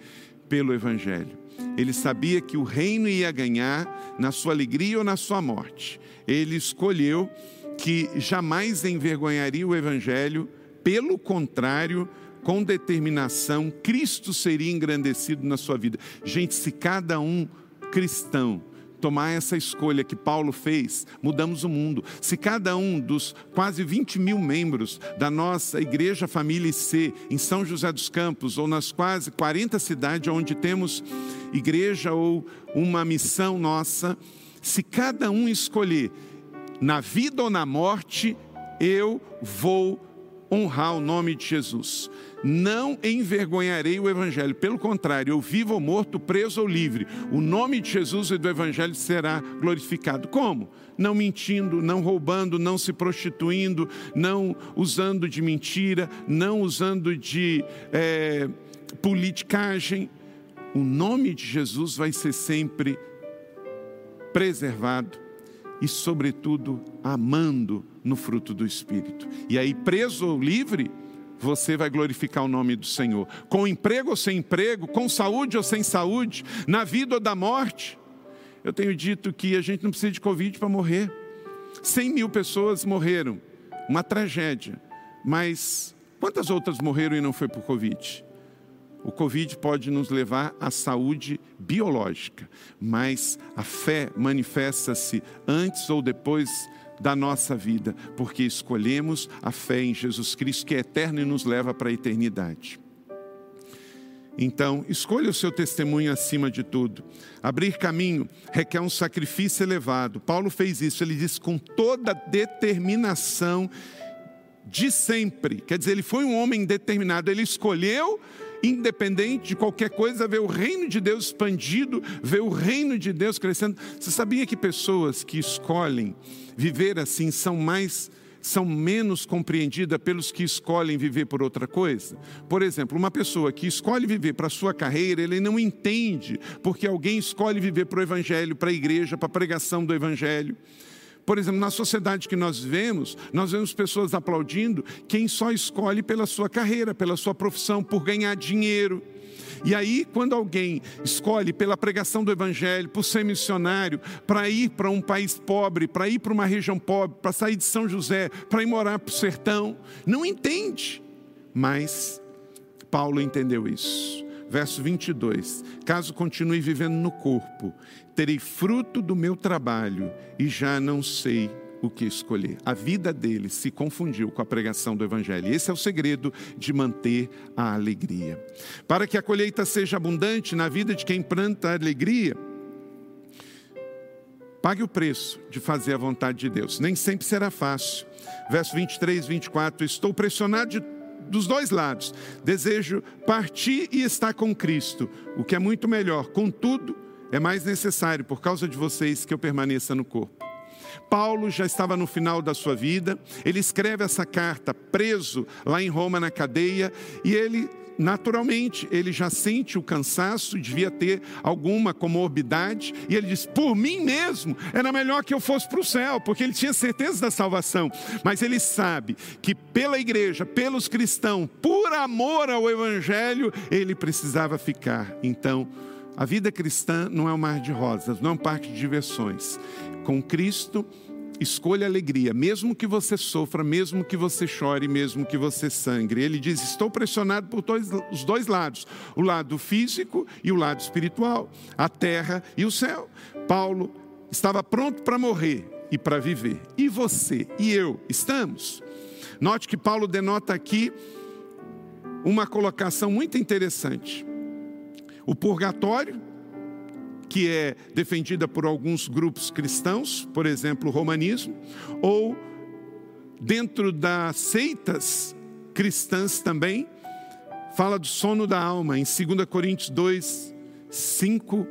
pelo Evangelho. Ele sabia que o reino ia ganhar na sua alegria ou na sua morte. Ele escolheu que jamais envergonharia o Evangelho, pelo contrário, com determinação, Cristo seria engrandecido na sua vida. Gente, se cada um cristão tomar essa escolha que Paulo fez, mudamos o mundo. Se cada um dos quase 20 mil membros da nossa Igreja Família IC, em São José dos Campos, ou nas quase 40 cidades onde temos igreja ou uma missão nossa, se cada um escolher, na vida ou na morte, eu vou honrar o nome de Jesus. Não envergonharei o Evangelho, pelo contrário, eu vivo ou morto, preso ou livre. O nome de Jesus e do Evangelho será glorificado. Como? Não mentindo, não roubando, não se prostituindo, não usando de mentira, não usando de é, politicagem. O nome de Jesus vai ser sempre preservado e, sobretudo, amando no fruto do Espírito. E aí, preso ou livre, você vai glorificar o nome do Senhor. Com emprego ou sem emprego, com saúde ou sem saúde, na vida ou da morte. Eu tenho dito que a gente não precisa de Covid para morrer. 100 mil pessoas morreram, uma tragédia. Mas quantas outras morreram e não foi por Covid? O Covid pode nos levar à saúde biológica, mas a fé manifesta-se antes ou depois da nossa vida, porque escolhemos a fé em Jesus Cristo, que é eterno e nos leva para a eternidade. Então, escolha o seu testemunho acima de tudo. Abrir caminho requer um sacrifício elevado. Paulo fez isso, ele disse com toda determinação de sempre. Quer dizer, ele foi um homem determinado, ele escolheu independente de qualquer coisa, ver o reino de Deus expandido, ver o reino de Deus crescendo. Você sabia que pessoas que escolhem viver assim são mais são menos compreendidas pelos que escolhem viver por outra coisa? Por exemplo, uma pessoa que escolhe viver para a sua carreira, ele não entende porque alguém escolhe viver para o evangelho, para a igreja, para a pregação do evangelho. Por exemplo, na sociedade que nós vivemos, nós vemos pessoas aplaudindo quem só escolhe pela sua carreira, pela sua profissão, por ganhar dinheiro. E aí, quando alguém escolhe pela pregação do Evangelho, por ser missionário, para ir para um país pobre, para ir para uma região pobre, para sair de São José, para ir morar para o sertão, não entende. Mas Paulo entendeu isso. Verso 22: Caso continue vivendo no corpo, terei fruto do meu trabalho e já não sei o que escolher. A vida dele se confundiu com a pregação do Evangelho. Esse é o segredo de manter a alegria. Para que a colheita seja abundante na vida de quem planta alegria, pague o preço de fazer a vontade de Deus. Nem sempre será fácil. Verso 23, 24: Estou pressionado de dos dois lados. Desejo partir e estar com Cristo, o que é muito melhor. Contudo, é mais necessário, por causa de vocês, que eu permaneça no corpo. Paulo já estava no final da sua vida, ele escreve essa carta preso lá em Roma na cadeia, e ele naturalmente, ele já sente o cansaço, devia ter alguma comorbidade, e ele diz: Por mim mesmo, era melhor que eu fosse para o céu, porque ele tinha certeza da salvação, mas ele sabe que pela igreja, pelos cristãos, por amor ao Evangelho, ele precisava ficar. Então, a vida cristã não é um mar de rosas, não é um parque de diversões. Com Cristo, escolha alegria, mesmo que você sofra, mesmo que você chore, mesmo que você sangre. Ele diz: Estou pressionado por dois, os dois lados, o lado físico e o lado espiritual, a terra e o céu. Paulo estava pronto para morrer e para viver. E você e eu estamos. Note que Paulo denota aqui uma colocação muito interessante. O purgatório, que é defendida por alguns grupos cristãos, por exemplo, o romanismo, ou dentro das seitas cristãs também, fala do sono da alma, em 2 Coríntios 2, 5,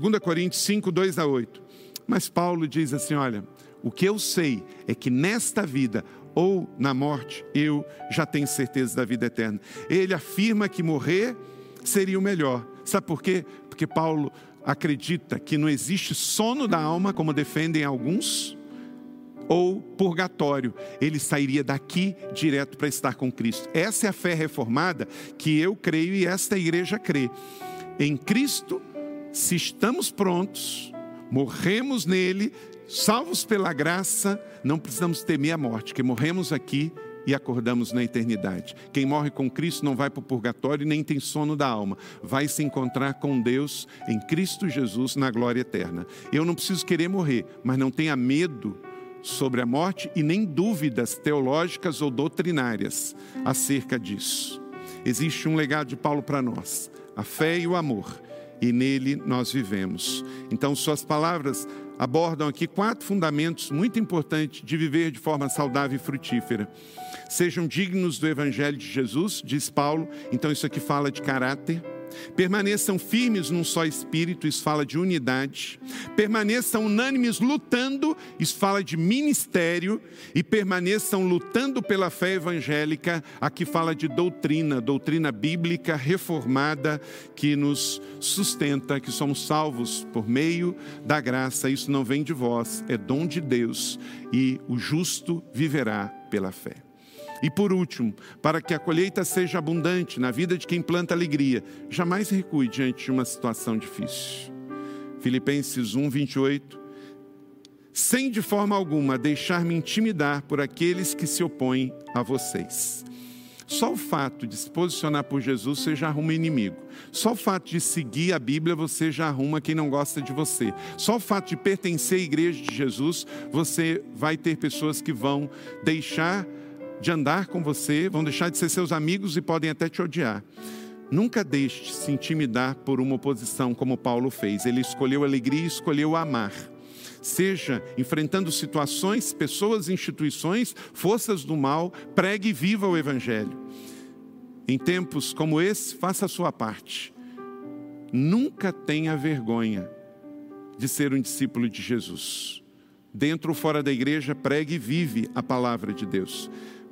2 Coríntios 5, 2 a 8. Mas Paulo diz assim: olha, o que eu sei é que nesta vida ou na morte eu já tenho certeza da vida eterna. Ele afirma que morrer seria o melhor. Sabe por quê? Porque Paulo acredita que não existe sono da alma, como defendem alguns, ou purgatório. Ele sairia daqui direto para estar com Cristo. Essa é a fé reformada que eu creio e esta igreja crê. Em Cristo, se estamos prontos, morremos nele, salvos pela graça, não precisamos temer a morte, que morremos aqui e acordamos na eternidade. Quem morre com Cristo não vai para o purgatório nem tem sono da alma, vai se encontrar com Deus em Cristo Jesus na glória eterna. Eu não preciso querer morrer, mas não tenha medo sobre a morte e nem dúvidas teológicas ou doutrinárias acerca disso. Existe um legado de Paulo para nós: a fé e o amor, e nele nós vivemos. Então, suas palavras abordam aqui quatro fundamentos muito importantes de viver de forma saudável e frutífera. Sejam dignos do Evangelho de Jesus, diz Paulo, então isso aqui fala de caráter. Permaneçam firmes num só espírito, isso fala de unidade. Permaneçam unânimes lutando, isso fala de ministério. E permaneçam lutando pela fé evangélica, aqui fala de doutrina, doutrina bíblica reformada que nos sustenta, que somos salvos por meio da graça. Isso não vem de vós, é dom de Deus. E o justo viverá pela fé. E por último, para que a colheita seja abundante na vida de quem planta alegria, jamais recue diante de uma situação difícil. Filipenses 1, 28. Sem de forma alguma deixar-me intimidar por aqueles que se opõem a vocês. Só o fato de se posicionar por Jesus, você já arruma inimigo. Só o fato de seguir a Bíblia, você já arruma quem não gosta de você. Só o fato de pertencer à igreja de Jesus, você vai ter pessoas que vão deixar de andar com você, vão deixar de ser seus amigos e podem até te odiar. Nunca deixe se intimidar por uma oposição como Paulo fez. Ele escolheu a alegria e escolheu amar. Seja enfrentando situações, pessoas, instituições, forças do mal, pregue e viva o Evangelho. Em tempos como esse, faça a sua parte. Nunca tenha vergonha de ser um discípulo de Jesus. Dentro ou fora da igreja, pregue e vive a palavra de Deus.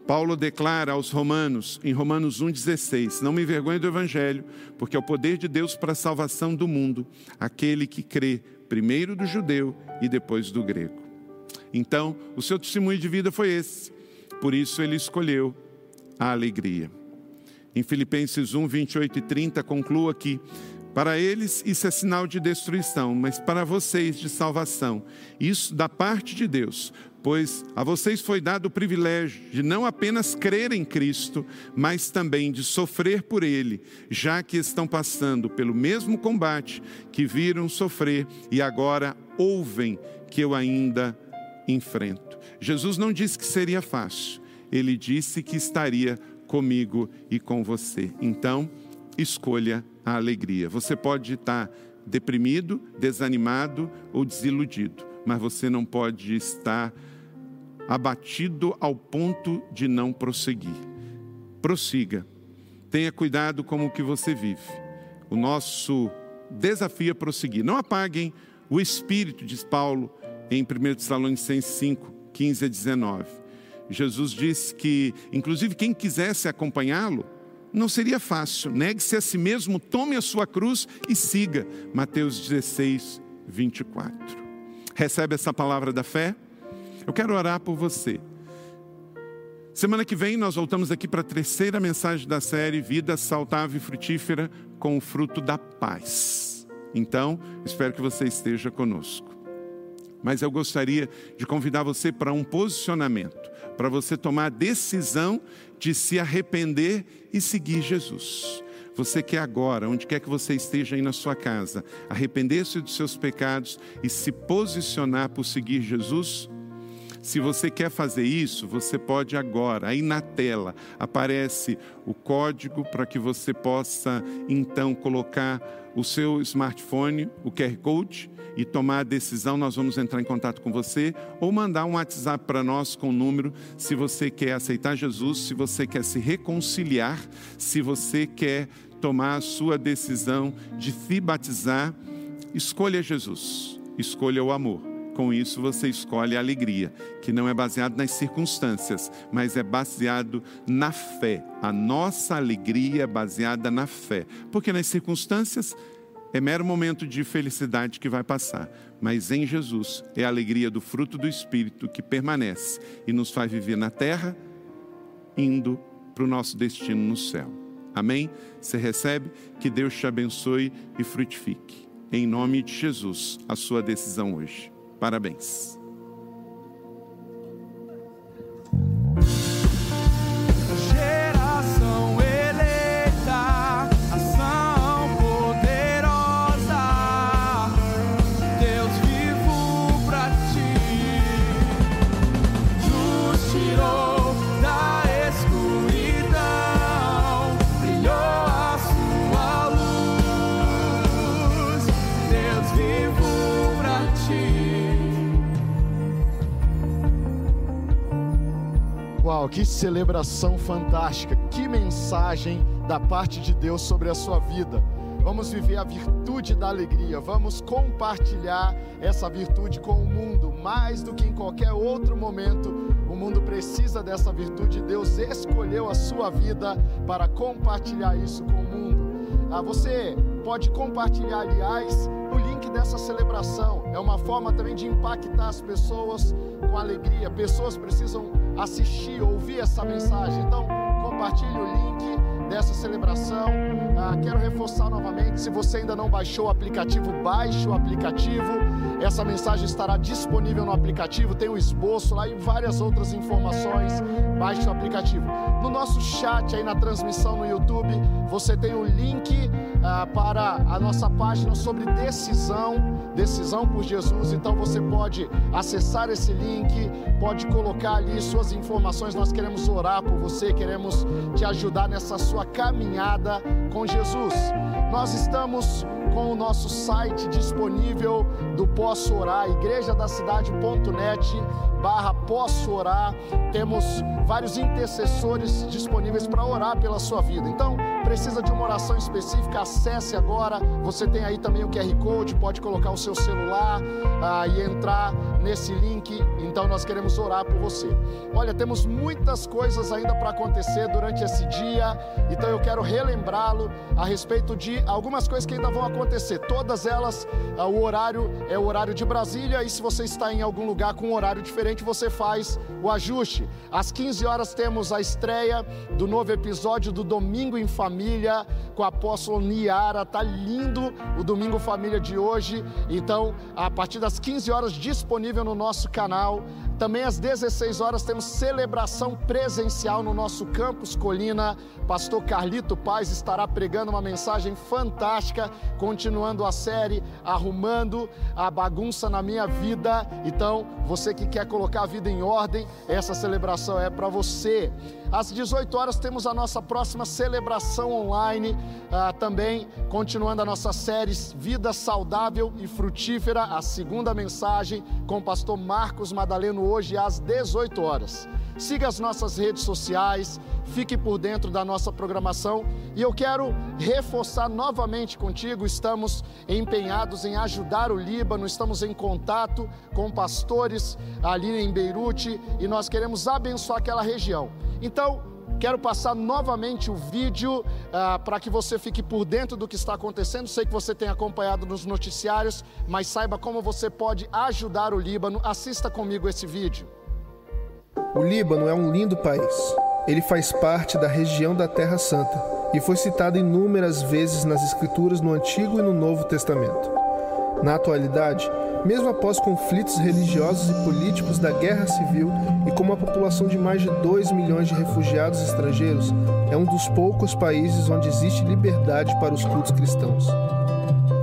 Paulo declara aos Romanos, em Romanos 1,16: Não me envergonhe do Evangelho, porque é o poder de Deus para a salvação do mundo, aquele que crê primeiro do judeu e depois do grego. Então, o seu testemunho de vida foi esse, por isso ele escolheu a alegria. Em Filipenses 1, 28 e 30, conclua que para eles isso é sinal de destruição, mas para vocês de salvação. Isso da parte de Deus, pois a vocês foi dado o privilégio de não apenas crer em Cristo, mas também de sofrer por Ele, já que estão passando pelo mesmo combate que viram sofrer e agora ouvem que eu ainda enfrento. Jesus não disse que seria fácil, ele disse que estaria comigo e com você. Então, escolha a alegria. Você pode estar deprimido, desanimado ou desiludido, mas você não pode estar abatido ao ponto de não prosseguir. Prossiga. Tenha cuidado com o que você vive. O nosso desafio é prosseguir. Não apaguem o espírito, diz Paulo em 1 Tessalonicenses 5, 15 a 19. Jesus disse que, inclusive, quem quisesse acompanhá-lo, não seria fácil. Negue-se a si mesmo, tome a sua cruz e siga. Mateus 16, 24. Recebe essa palavra da fé? Eu quero orar por você. Semana que vem nós voltamos aqui para a terceira mensagem da série Vida Saudável e Frutífera com o fruto da paz. Então, espero que você esteja conosco. Mas eu gostaria de convidar você para um posicionamento, para você tomar a decisão de se arrepender e seguir Jesus. Você quer agora, onde quer que você esteja aí na sua casa, arrepender-se dos seus pecados e se posicionar por seguir Jesus? Se você quer fazer isso, você pode agora, aí na tela aparece o código para que você possa então colocar o seu smartphone, o QR Code, e tomar a decisão. Nós vamos entrar em contato com você ou mandar um WhatsApp para nós com o número se você quer aceitar Jesus, se você quer se reconciliar, se você quer tomar a sua decisão de se batizar. Escolha Jesus, escolha o amor com isso você escolhe a alegria, que não é baseado nas circunstâncias, mas é baseado na fé. A nossa alegria é baseada na fé, porque nas circunstâncias é mero momento de felicidade que vai passar, mas em Jesus é a alegria do fruto do Espírito que permanece e nos faz viver na terra, indo para o nosso destino no céu. Amém? Você recebe? Que Deus te abençoe e frutifique. Em nome de Jesus, a sua decisão hoje. Parabéns. Uau, que celebração fantástica! Que mensagem da parte de Deus sobre a sua vida. Vamos viver a virtude da alegria, vamos compartilhar essa virtude com o mundo, mais do que em qualquer outro momento. O mundo precisa dessa virtude. Deus escolheu a sua vida para compartilhar isso com o mundo. Ah, você pode compartilhar, aliás, o link dessa celebração. É uma forma também de impactar as pessoas com alegria. Pessoas precisam assistir, ouvir essa mensagem. Então, compartilhe o link dessa celebração. Ah, quero reforçar novamente: se você ainda não baixou o aplicativo, baixe o aplicativo. Essa mensagem estará disponível no aplicativo, tem o um esboço lá e várias outras informações. Baixe o aplicativo. No nosso chat aí na transmissão no YouTube, você tem o link ah, para a nossa página sobre decisão, decisão por Jesus. Então você pode acessar esse link, pode colocar ali suas informações. Nós queremos orar por você, queremos te ajudar nessa sua caminhada com Jesus. Nós estamos com o nosso site disponível do Posso Orar, igrejadacidade.net barra Posso Orar. Temos vários intercessores disponíveis para orar pela sua vida. Então, precisa de uma oração específica, acesse agora. Você tem aí também o QR Code, pode colocar o seu celular ah, e entrar nesse link. Então, nós queremos orar por você. Olha, temos muitas coisas ainda para acontecer durante esse dia. Então, eu quero relembrá-lo a respeito de algumas coisas que ainda vão acontecer. Todas elas, ah, o horário é o horário de Brasília. E se você está em algum lugar com um horário diferente, você faz o ajuste. Às 15 horas temos a estreia do novo episódio do Domingo em Família com a apóstola Niara. Tá lindo o Domingo Família de hoje. Então, a partir das 15 horas disponível no nosso canal. Também às 16 horas temos celebração presencial no nosso campus Colina. Pastor Carlito Paz estará pregando uma mensagem fantástica, continuando a série Arrumando a Bagunça na Minha Vida. Então, você que quer colocar a vida em ordem, essa celebração é para você. Às 18 horas temos a nossa próxima celebração online, ah, também continuando a nossa série Vida Saudável e Frutífera, a segunda mensagem com o pastor Marcos Madaleno hoje às 18 horas. Siga as nossas redes sociais, fique por dentro da nossa programação e eu quero reforçar novamente contigo: estamos empenhados em ajudar o Líbano, estamos em contato com pastores ali em Beirute e nós queremos abençoar aquela região. Então, Quero passar novamente o vídeo uh, para que você fique por dentro do que está acontecendo. Sei que você tem acompanhado nos noticiários, mas saiba como você pode ajudar o Líbano. Assista comigo esse vídeo. O Líbano é um lindo país. Ele faz parte da região da Terra Santa e foi citado inúmeras vezes nas Escrituras no Antigo e no Novo Testamento. Na atualidade, mesmo após conflitos religiosos e políticos da guerra civil e com uma população de mais de 2 milhões de refugiados estrangeiros, é um dos poucos países onde existe liberdade para os cultos cristãos.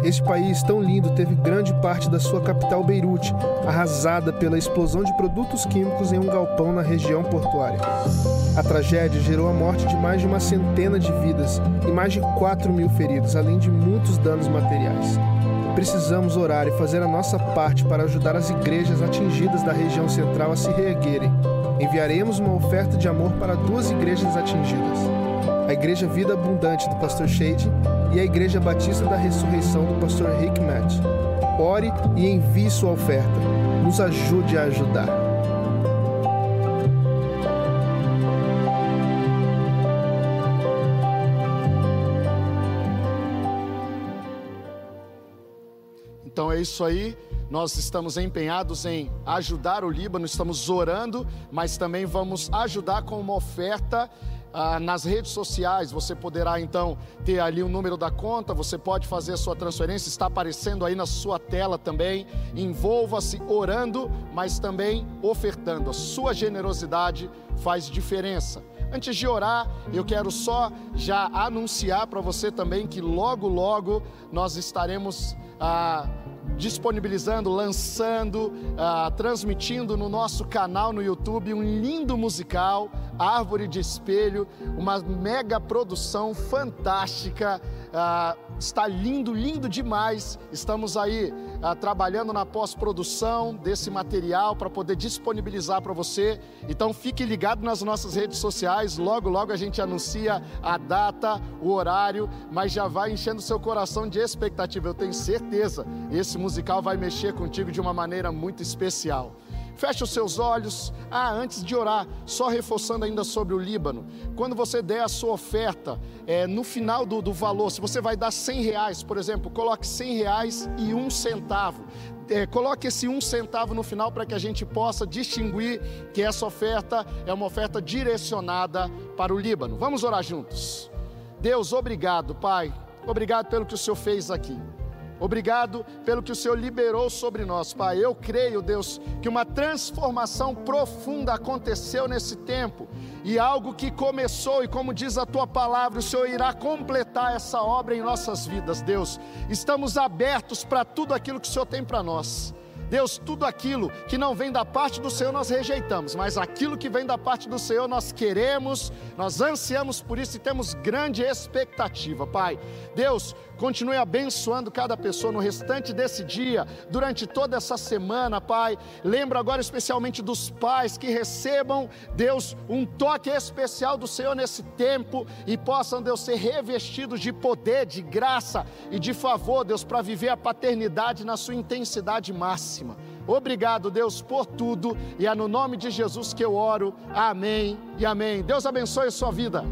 Este país tão lindo teve grande parte da sua capital Beirute arrasada pela explosão de produtos químicos em um galpão na região portuária. A tragédia gerou a morte de mais de uma centena de vidas e mais de 4 mil feridos, além de muitos danos materiais. Precisamos orar e fazer a nossa parte para ajudar as igrejas atingidas da região central a se reerguerem. Enviaremos uma oferta de amor para duas igrejas atingidas: a Igreja Vida Abundante do Pastor Shade e a Igreja Batista da Ressurreição do Pastor Rick Matt. Ore e envie sua oferta. Nos ajude a ajudar. Então é isso aí. Nós estamos empenhados em ajudar o Líbano, estamos orando, mas também vamos ajudar com uma oferta ah, nas redes sociais. Você poderá então ter ali o número da conta, você pode fazer a sua transferência, está aparecendo aí na sua tela também. Envolva-se orando, mas também ofertando. A sua generosidade faz diferença. Antes de orar, eu quero só já anunciar para você também que logo, logo nós estaremos. Ah, disponibilizando, lançando, uh, transmitindo no nosso canal no YouTube um lindo musical, Árvore de Espelho, uma mega produção fantástica. Uh, está lindo, lindo demais. Estamos aí ah, trabalhando na pós-produção desse material para poder disponibilizar para você. Então fique ligado nas nossas redes sociais. Logo, logo a gente anuncia a data, o horário, mas já vai enchendo seu coração de expectativa. Eu tenho certeza, esse musical vai mexer contigo de uma maneira muito especial. Feche os seus olhos. Ah, antes de orar, só reforçando ainda sobre o Líbano. Quando você der a sua oferta, é, no final do, do valor, se você vai dar 100 reais, por exemplo, coloque 100 reais e um centavo. É, coloque esse um centavo no final para que a gente possa distinguir que essa oferta é uma oferta direcionada para o Líbano. Vamos orar juntos. Deus, obrigado, Pai. Obrigado pelo que o Senhor fez aqui. Obrigado pelo que o Senhor liberou sobre nós, Pai. Eu creio, Deus, que uma transformação profunda aconteceu nesse tempo e algo que começou, e como diz a tua palavra, o Senhor irá completar essa obra em nossas vidas, Deus. Estamos abertos para tudo aquilo que o Senhor tem para nós. Deus, tudo aquilo que não vem da parte do Senhor nós rejeitamos, mas aquilo que vem da parte do Senhor nós queremos, nós ansiamos por isso e temos grande expectativa, Pai. Deus, Continue abençoando cada pessoa no restante desse dia, durante toda essa semana, Pai. Lembro agora especialmente dos pais que recebam, Deus, um toque especial do Senhor nesse tempo e possam, Deus, ser revestidos de poder, de graça e de favor, Deus, para viver a paternidade na sua intensidade máxima. Obrigado, Deus, por tudo e é no nome de Jesus que eu oro. Amém e amém. Deus abençoe a sua vida.